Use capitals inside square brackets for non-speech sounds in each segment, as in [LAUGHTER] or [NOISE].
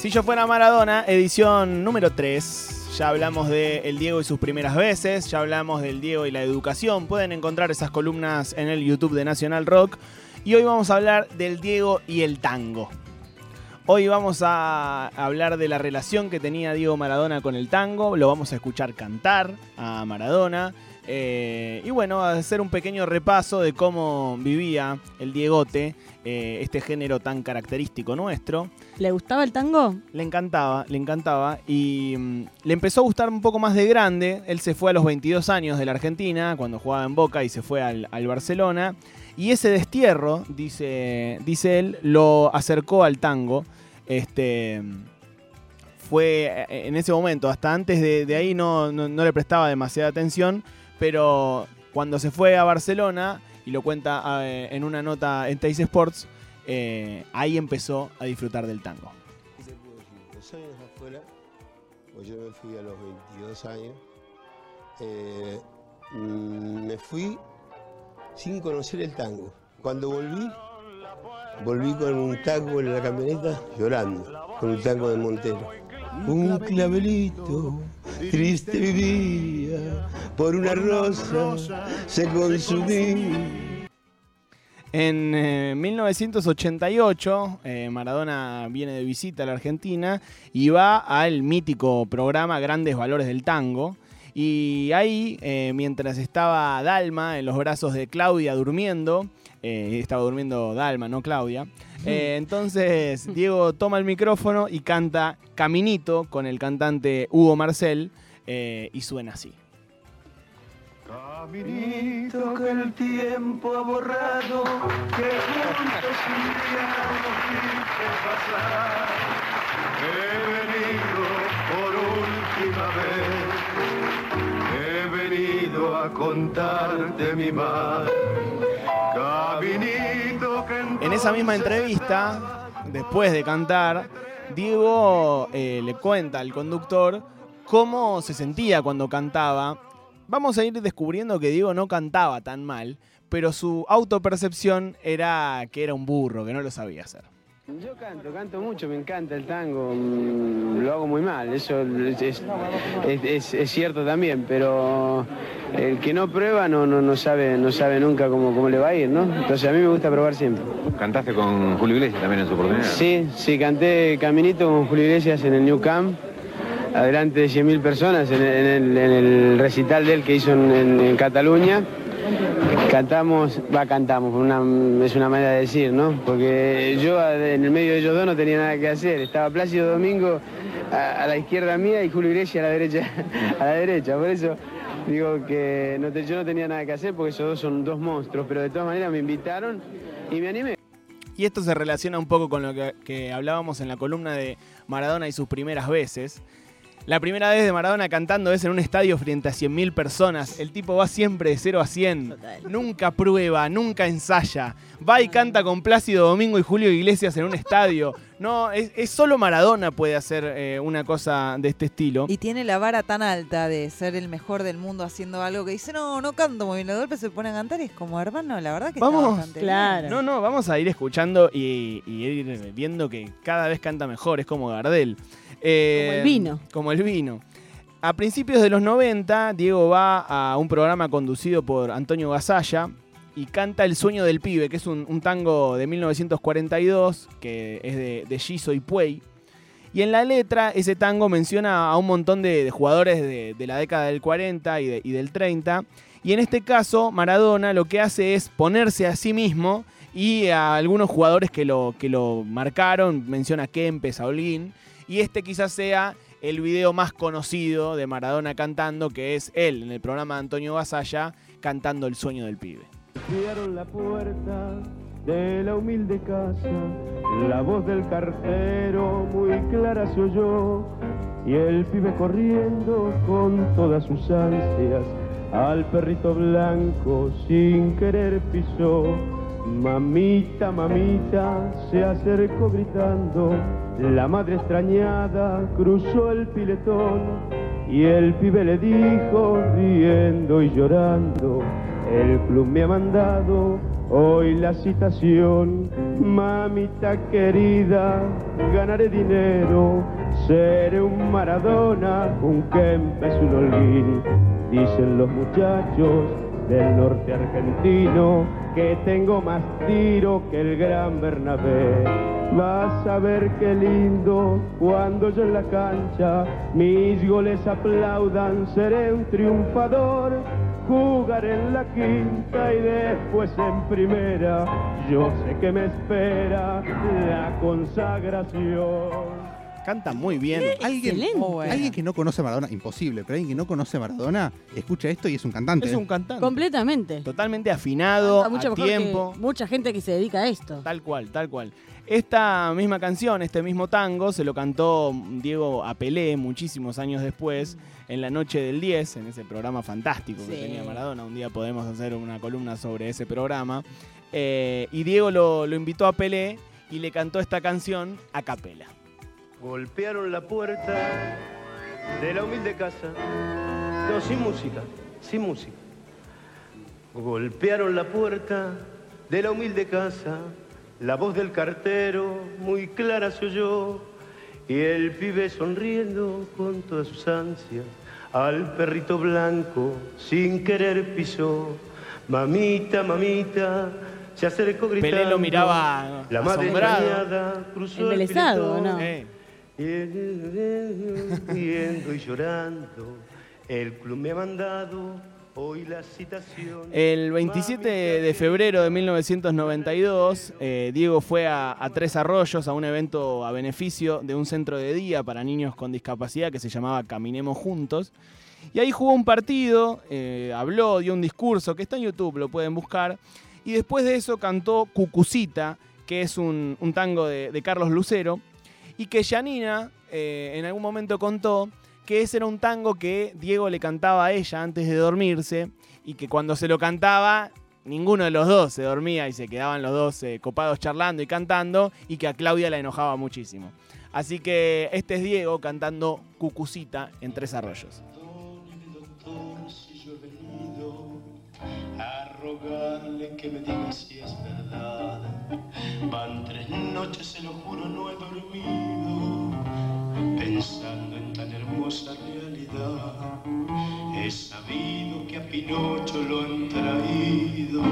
Si yo fuera Maradona, edición número 3. Ya hablamos de El Diego y sus primeras veces, ya hablamos del Diego y la educación. Pueden encontrar esas columnas en el YouTube de Nacional Rock. Y hoy vamos a hablar del Diego y el tango. Hoy vamos a hablar de la relación que tenía Diego Maradona con el tango. Lo vamos a escuchar cantar a Maradona. Eh, y bueno, a hacer un pequeño repaso de cómo vivía el Diegote, eh, este género tan característico nuestro. ¿Le gustaba el tango? Le encantaba, le encantaba. Y mm, le empezó a gustar un poco más de grande. Él se fue a los 22 años de la Argentina, cuando jugaba en Boca y se fue al, al Barcelona. Y ese destierro, dice, dice él, lo acercó al tango. Este, fue eh, en ese momento, hasta antes de, de ahí no, no- no le prestaba demasiada atención, pero cuando se fue a Barcelona, y lo cuenta eh, en una nota en Teis Sports, eh, ahí empezó a disfrutar del tango. Pues yo me fui a los 22 años. eh, me fui sin conocer el tango. Cuando volví, volví con un tango en la camioneta llorando, con un tango de Montero. Un clavelito triste vivía, por una rosa se consumía. En eh, 1988, eh, Maradona viene de visita a la Argentina y va al mítico programa Grandes Valores del Tango. Y ahí, eh, mientras estaba Dalma en los brazos de Claudia durmiendo, eh, estaba durmiendo Dalma, no Claudia, [LAUGHS] eh, entonces Diego toma el micrófono y canta Caminito con el cantante Hugo Marcel eh, y suena así. Caminito que el tiempo ha borrado, que juntos un día nos viste pasar. He venido por última vez, he venido a contarte mi mal. En esa misma entrevista, después de cantar, Diego eh, le cuenta al conductor cómo se sentía cuando cantaba. Vamos a ir descubriendo que Diego no cantaba tan mal, pero su autopercepción era que era un burro, que no lo sabía hacer. Yo canto, canto mucho, me encanta el tango, mm, lo hago muy mal, eso es, es- es- es- es cierto también, pero el que no prueba no, no, no sabe, no sabe nunca cómo, cómo le va a ir, ¿no? Entonces a mí me gusta probar siempre. ¿Cantaste con Julio Iglesias también en su oportunidad? Sí, sí, canté Caminito con Julio Iglesias en el New Camp, adelante de 100.000 personas, en el, en el- en el recital de él que hizo en Cataluña. Cantamos, va, cantamos, es una manera de decir, ¿no? Porque yo en el medio de ellos dos no tenía nada que hacer. Estaba Plácido Domingo a, la izquierda mía y Julio Iglesias a la derecha. [LAUGHS] A la derecha, por eso digo que yo no tenía nada que hacer porque esos dos son dos monstruos, pero de todas maneras me invitaron y me animé. Y esto se relaciona un poco con lo que hablábamos en la columna de Maradona y sus primeras veces. La primera vez de Maradona cantando es en un estadio frente a 100.000 personas. El tipo va siempre de 0 a 100. Total. Nunca prueba, nunca ensaya. Va y canta con Plácido Domingo y Julio Iglesias en un estadio. No, es, es solo Maradona puede hacer eh, una cosa de este estilo. Y tiene la vara tan alta de ser el mejor del mundo haciendo algo que dice, no, no canto muy bien, de golpe se pone a cantar y es como, hermano, la verdad que Vamos. está bastante Claro. bien". No, no, vamos a ir escuchando y, y ir viendo que cada vez canta mejor, es como Gardel. Eh, Como el vino. Como el vino. A principios de los 90, Diego va a un programa conducido por Antonio Gasalla y canta El sueño del pibe, que es un, un tango de 1942, que es de, de Giso y Puey. Y en la letra, ese tango menciona a un montón de, de jugadores de, de la década del 40 y, de- y del 30. Y en este caso, Maradona lo que hace es ponerse a sí mismo y a algunos jugadores que lo, que lo marcaron. Menciona a Kempes, a Holguín. Y este quizás sea el video más conocido de Maradona cantando, que es él en el programa de Antonio Basalla cantando El sueño del pibe. Abrieron la puerta de la humilde casa, la voz del cartero muy clara se oyó, y el pibe corriendo con todas sus ansias, al perrito blanco sin querer pisó. Mamita, mamita, se acercó gritando, la madre extrañada cruzó el piletón, y el pibe le dijo, riendo y llorando, el club me ha mandado hoy la citación. Mamita querida, ganaré dinero, seré un Maradona, un Kempes, un Holguín. Dicen los muchachos del norte argentino que tengo más tiro que el gran Bernabé. Vas a ver qué lindo cuando yo en la cancha mis goles aplaudan, seré un triunfador. Jugaré en la quinta y después en primera. Yo sé que me espera la consagración. Canta muy bien. Alguien, Excelente. Muy bueno. alguien que no conoce a Maradona, imposible, pero alguien que no conoce a Maradona, escucha esto y es un cantante. Es un cantante. Completamente. Totalmente afinado, Canta mucho a que tiempo. mucha gente que se dedica a esto. Tal cual, tal cual. Esta misma canción, este mismo tango, se lo cantó Diego a Pelé muchísimos años después, en la noche del 10, en ese programa fantástico que Sí. tenía Maradona. Un día podemos hacer una columna sobre ese programa. Eh, y Diego lo, lo invitó a Pelé y le cantó esta canción a capela. Golpearon la puerta de la humilde casa. No, sin música, sin música. Golpearon la puerta de la humilde casa. La voz del cartero muy clara se oyó. Y el pibe sonriendo con todas sus ansias. Al perrito blanco sin querer pisó. Mamita, mamita, se acercó gritando. Pelé lo miraba La madre asombrado. cruzó el. Eh, Riendo y llorando, el club me ha mandado hoy la citación. El 27 de febrero de 1992, eh, Diego fue a, a Tres Arroyos a un evento a beneficio de un centro de día para niños con discapacidad que se llamaba Caminemos Juntos. Y ahí jugó un partido, eh, habló, dio un discurso que está en YouTube, lo pueden buscar. Y después de eso cantó Cucucita, que es un, un tango de, de Carlos Lucero. Y que Janina eh, en algún momento contó que ese era un tango que Diego le cantaba a ella antes de dormirse y que cuando se lo cantaba ninguno de los dos se dormía y se quedaban los dos eh, copados charlando y cantando y que a Claudia la enojaba muchísimo. Así que este es Diego cantando Cucucita en Tres Arroyos. Rogarle que me diga si es verdad. Van tres noches, se lo juro, no he dormido, pensando en tan hermosa realidad. He sabido que a Pinocho lo han traído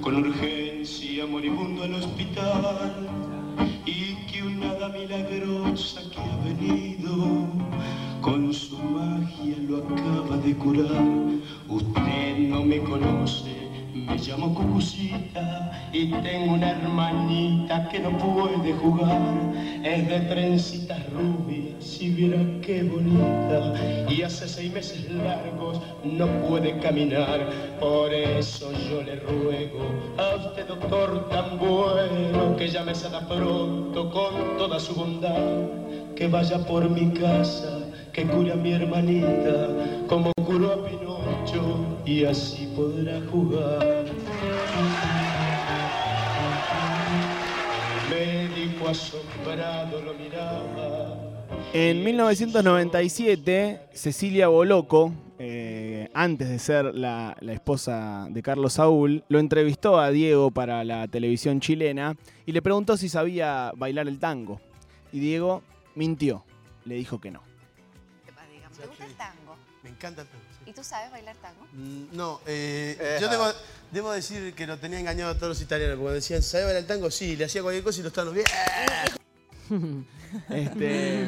con urgencia moribundo al hospital y que una hada milagrosa que ha venido con su magia lo acaba de curar. Usted no me conoce, me llamo Cucucita y tengo una hermanita que no puede jugar. Es de trencitas rubias, y viera qué bonita. Y hace seis meses largos no puede caminar. Por eso yo le ruego a usted, doctor tan bueno, que llame sana pronto con toda su bondad. Que vaya por mi casa que cure a mi hermanita como y así podrá jugar. El médico asombrado lo miraba. En 1997, Cecilia Boloco, eh, antes de ser la, la esposa de Carlos Saúl, lo entrevistó a Diego para la televisión chilena y le preguntó si sabía bailar el tango. Y Diego mintió, le dijo que no. ¿Te gusta el tango? Me encanta el tango. ¿Y tú sabes bailar tango? Mm, No, eh, yo debo, debo decir que lo tenía engañado a todos los italianos, porque decían, ¿sabe bailar tango? Sí, le hacía cualquier cosa y los tanos bien. Este,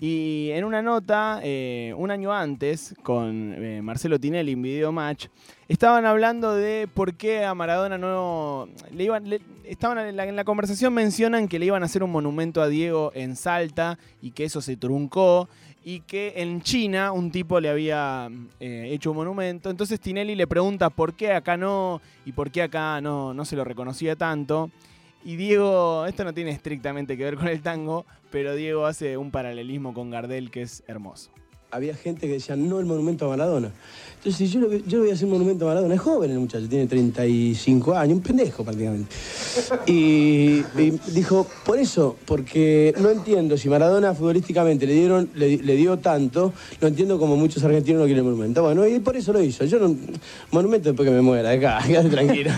y en una nota, eh, un año antes, con eh, Marcelo Tinelli en Video Match, estaban hablando de por qué a Maradona no. Le iban, le- estaban en la, en la conversación, mencionan que le iban a hacer un monumento a Diego en Salta y que eso se truncó. Y que en China un tipo le había eh, hecho un monumento. Entonces Tinelli le pregunta por qué acá no y por qué acá no, no se lo reconocía tanto. Y Diego, esto no tiene estrictamente que ver con el tango, pero Diego hace un paralelismo con Gardel que es hermoso. Había gente que decía, no el monumento a Maradona. Entonces, yo, le- yo le voy a hacer un monumento a Maradona. Es joven el muchacho, tiene 35 años, un pendejo prácticamente. Y, y dijo, por eso, porque no entiendo, si Maradona futbolísticamente le dieron, le, le dio tanto, no entiendo como muchos argentinos no quieren monumento. Bueno, y por eso lo hizo. Yo no, monumento después que me muera, acá, [LAUGHS] quédate tranquilo.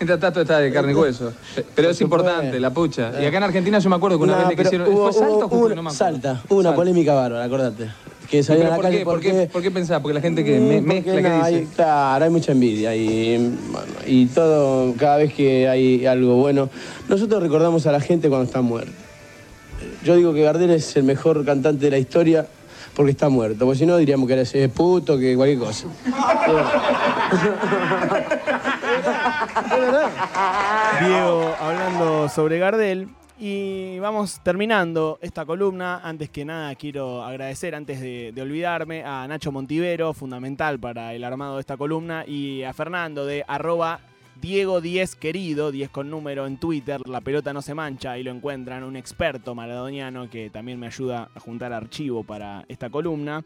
Mientras tanto está de carne y hueso. Pero es importante, la pucha. Y acá en Argentina yo me acuerdo que una No, vez le quisieron... hubo- ¿Fue Salta o Jujuy? una- No me. Salta, hubo una Salta. polémica bárbara, acordate. Que ¿Y salió pero a la por, calle qué, por, qué, porque- por qué pensás? Porque la gente que me- Mm, mezcla, ¿qué no, dice? hay- claro, hay mucha envidia y, bueno, y todo, cada vez que hay algo bueno. Nosotros recordamos a la gente cuando está muerta. Yo digo que Gardel es el mejor cantante de la historia porque está muerto, porque si no diríamos que era ese puto, que cualquier cosa. [LAUGHS] Diego hablando sobre Gardel. Y vamos terminando esta columna. Antes que nada, quiero agradecer, antes de, olvidarme, a Nacho Montivero, fundamental para el armado de esta columna, y a Fernando de arroba Diego 10 querido, 10 con número en Twitter, la pelota no se mancha, ahí lo encuentran, un experto maradoniano que también me ayuda a juntar archivo para esta columna.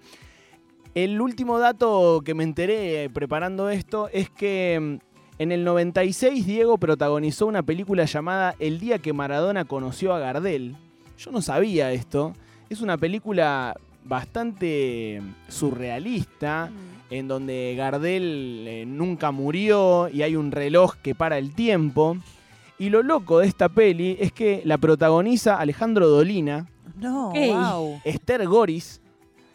El último dato que me enteré preparando esto es que mm, en el 96 Diego protagonizó una película llamada El día que Maradona conoció a Gardel. Yo no sabía esto. Es una película bastante surrealista en donde Gardel eh, nunca murió y hay un reloj que para el tiempo. Y lo loco de esta peli es que la protagoniza Alejandro Dolina, No, wow. Esther Goris,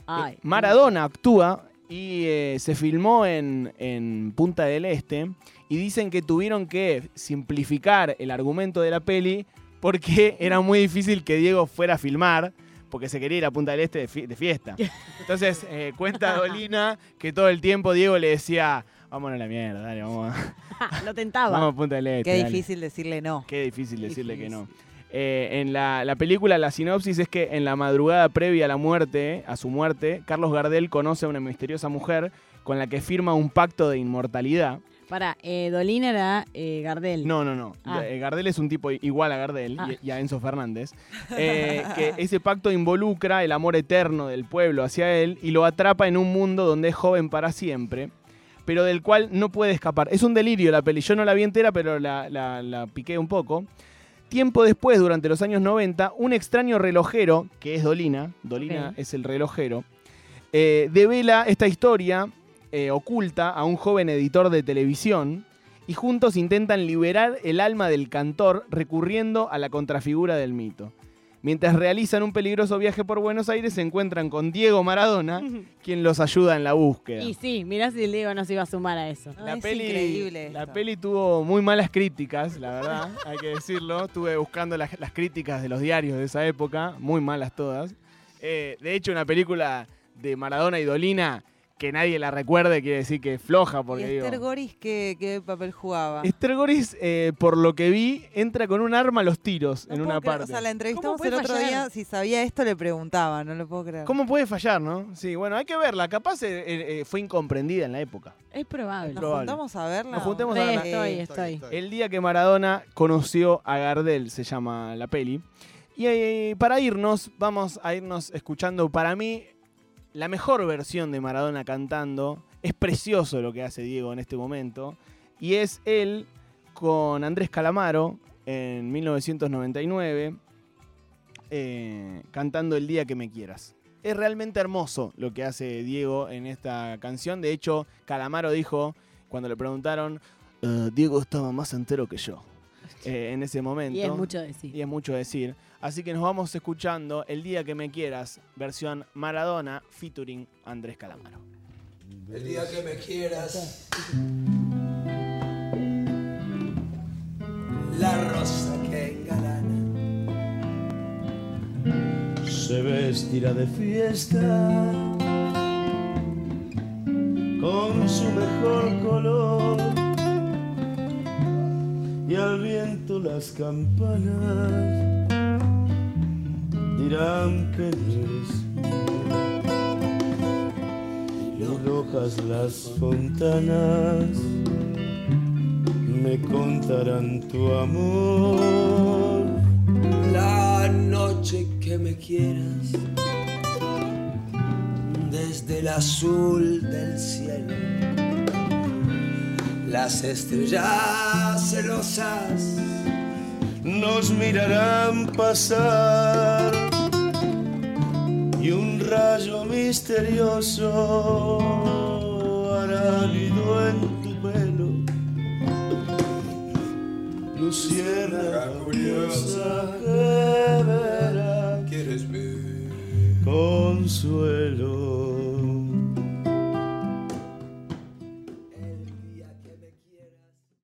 Ay. Maradona actúa y eh, se filmó en, en Punta del Este y dicen que tuvieron que simplificar el argumento de la peli porque [LAUGHS] era muy difícil que Diego fuera a filmar porque se quería ir a Punta del Este de, fi- de fiesta. [LAUGHS] Entonces eh, cuenta Dolina que todo el tiempo Diego le decía, vámonos a la mierda, dale, vamos a, [LAUGHS] Lo tentaba. vamos a Punta del Este. Qué dale". difícil decirle no. Qué difícil decirle que no. Eh, en la, la película, la sinopsis es que en la madrugada previa a la muerte, a su muerte, Carlos Gardel conoce a una misteriosa mujer con la que firma un pacto de inmortalidad. Para, eh, Dolina era eh, Gardel. No, no, no. Ah. Eh, Gardel es un tipo igual a Gardel Ah. y, y a Enzo Fernández. que ese pacto involucra el amor eterno del pueblo hacia él y lo atrapa en un mundo donde es joven para siempre, pero del cual no puede escapar. Es un delirio la peli. Yo no la vi entera, pero la, la- la piqué un poco. Tiempo después, durante los años 90, un extraño relojero, que es Dolina, Dolina es el relojero, eh, devela esta historia eh, oculta a un joven editor de televisión y juntos intentan liberar el alma del cantor recurriendo a la contrafigura del mito. Mientras realizan un peligroso viaje por Buenos Aires, se encuentran con Diego Maradona, [LAUGHS] quien los ayuda en la búsqueda. Y sí, mirá si el Diego no se iba a sumar a eso. La es peli, increíble la esto. peli tuvo muy malas críticas, la verdad, [LAUGHS] hay que decirlo. Estuve buscando las, las críticas de los diarios de esa época, muy malas todas. Eh, de hecho, una película de Maradona y Dolina que nadie la recuerde quiere decir que es floja, ¿Y porque digo... Esther Goris qué, qué papel jugaba? Esther Goris, eh, por lo que vi, entra con un arma a los tiros en una creer, parte. O sea, la entrevistamos el otro fallar? día, si sabía esto le preguntaba, no lo puedo creer. ¿Cómo puede fallar, no? Sí, bueno, hay que verla. Capaz eh, eh, fue incomprendida en la época. Es probable. ¿Nos probable. juntamos a verla? Nos juntemos Sí, a verla. estoy, estoy. El día que Maradona conoció a Gardel, se llama la peli. Y eh, para irnos, vamos a irnos escuchando, para mí, la mejor versión de Maradona cantando. Es precioso lo que hace Diego en este momento. Y es él con Andrés Calamaro en 1999, eh, cantando El día que me quieras. Es realmente hermoso lo que hace Diego en esta canción. De hecho, Calamaro dijo, cuando le preguntaron, "Eh, Diego estaba más entero que yo eh, en ese momento. Y es mucho decir. Y es mucho decir. Así que nos vamos escuchando El día que me quieras, versión Maradona, featuring Andrés Calamaro. El día que me quieras. La rosa que engalana. se vestirá de fiesta con su mejor color y al viento las campanas dirán que eres y rojas las fontanas me contarán tu amor La noche que me quieras. desde el azul del cielo. Las estrellas celosas nos mirarán pasar y un rayo misterioso hará nido en tu pelo. Luciérnaga curiosa que verá ¿Quieres ver? consuelo.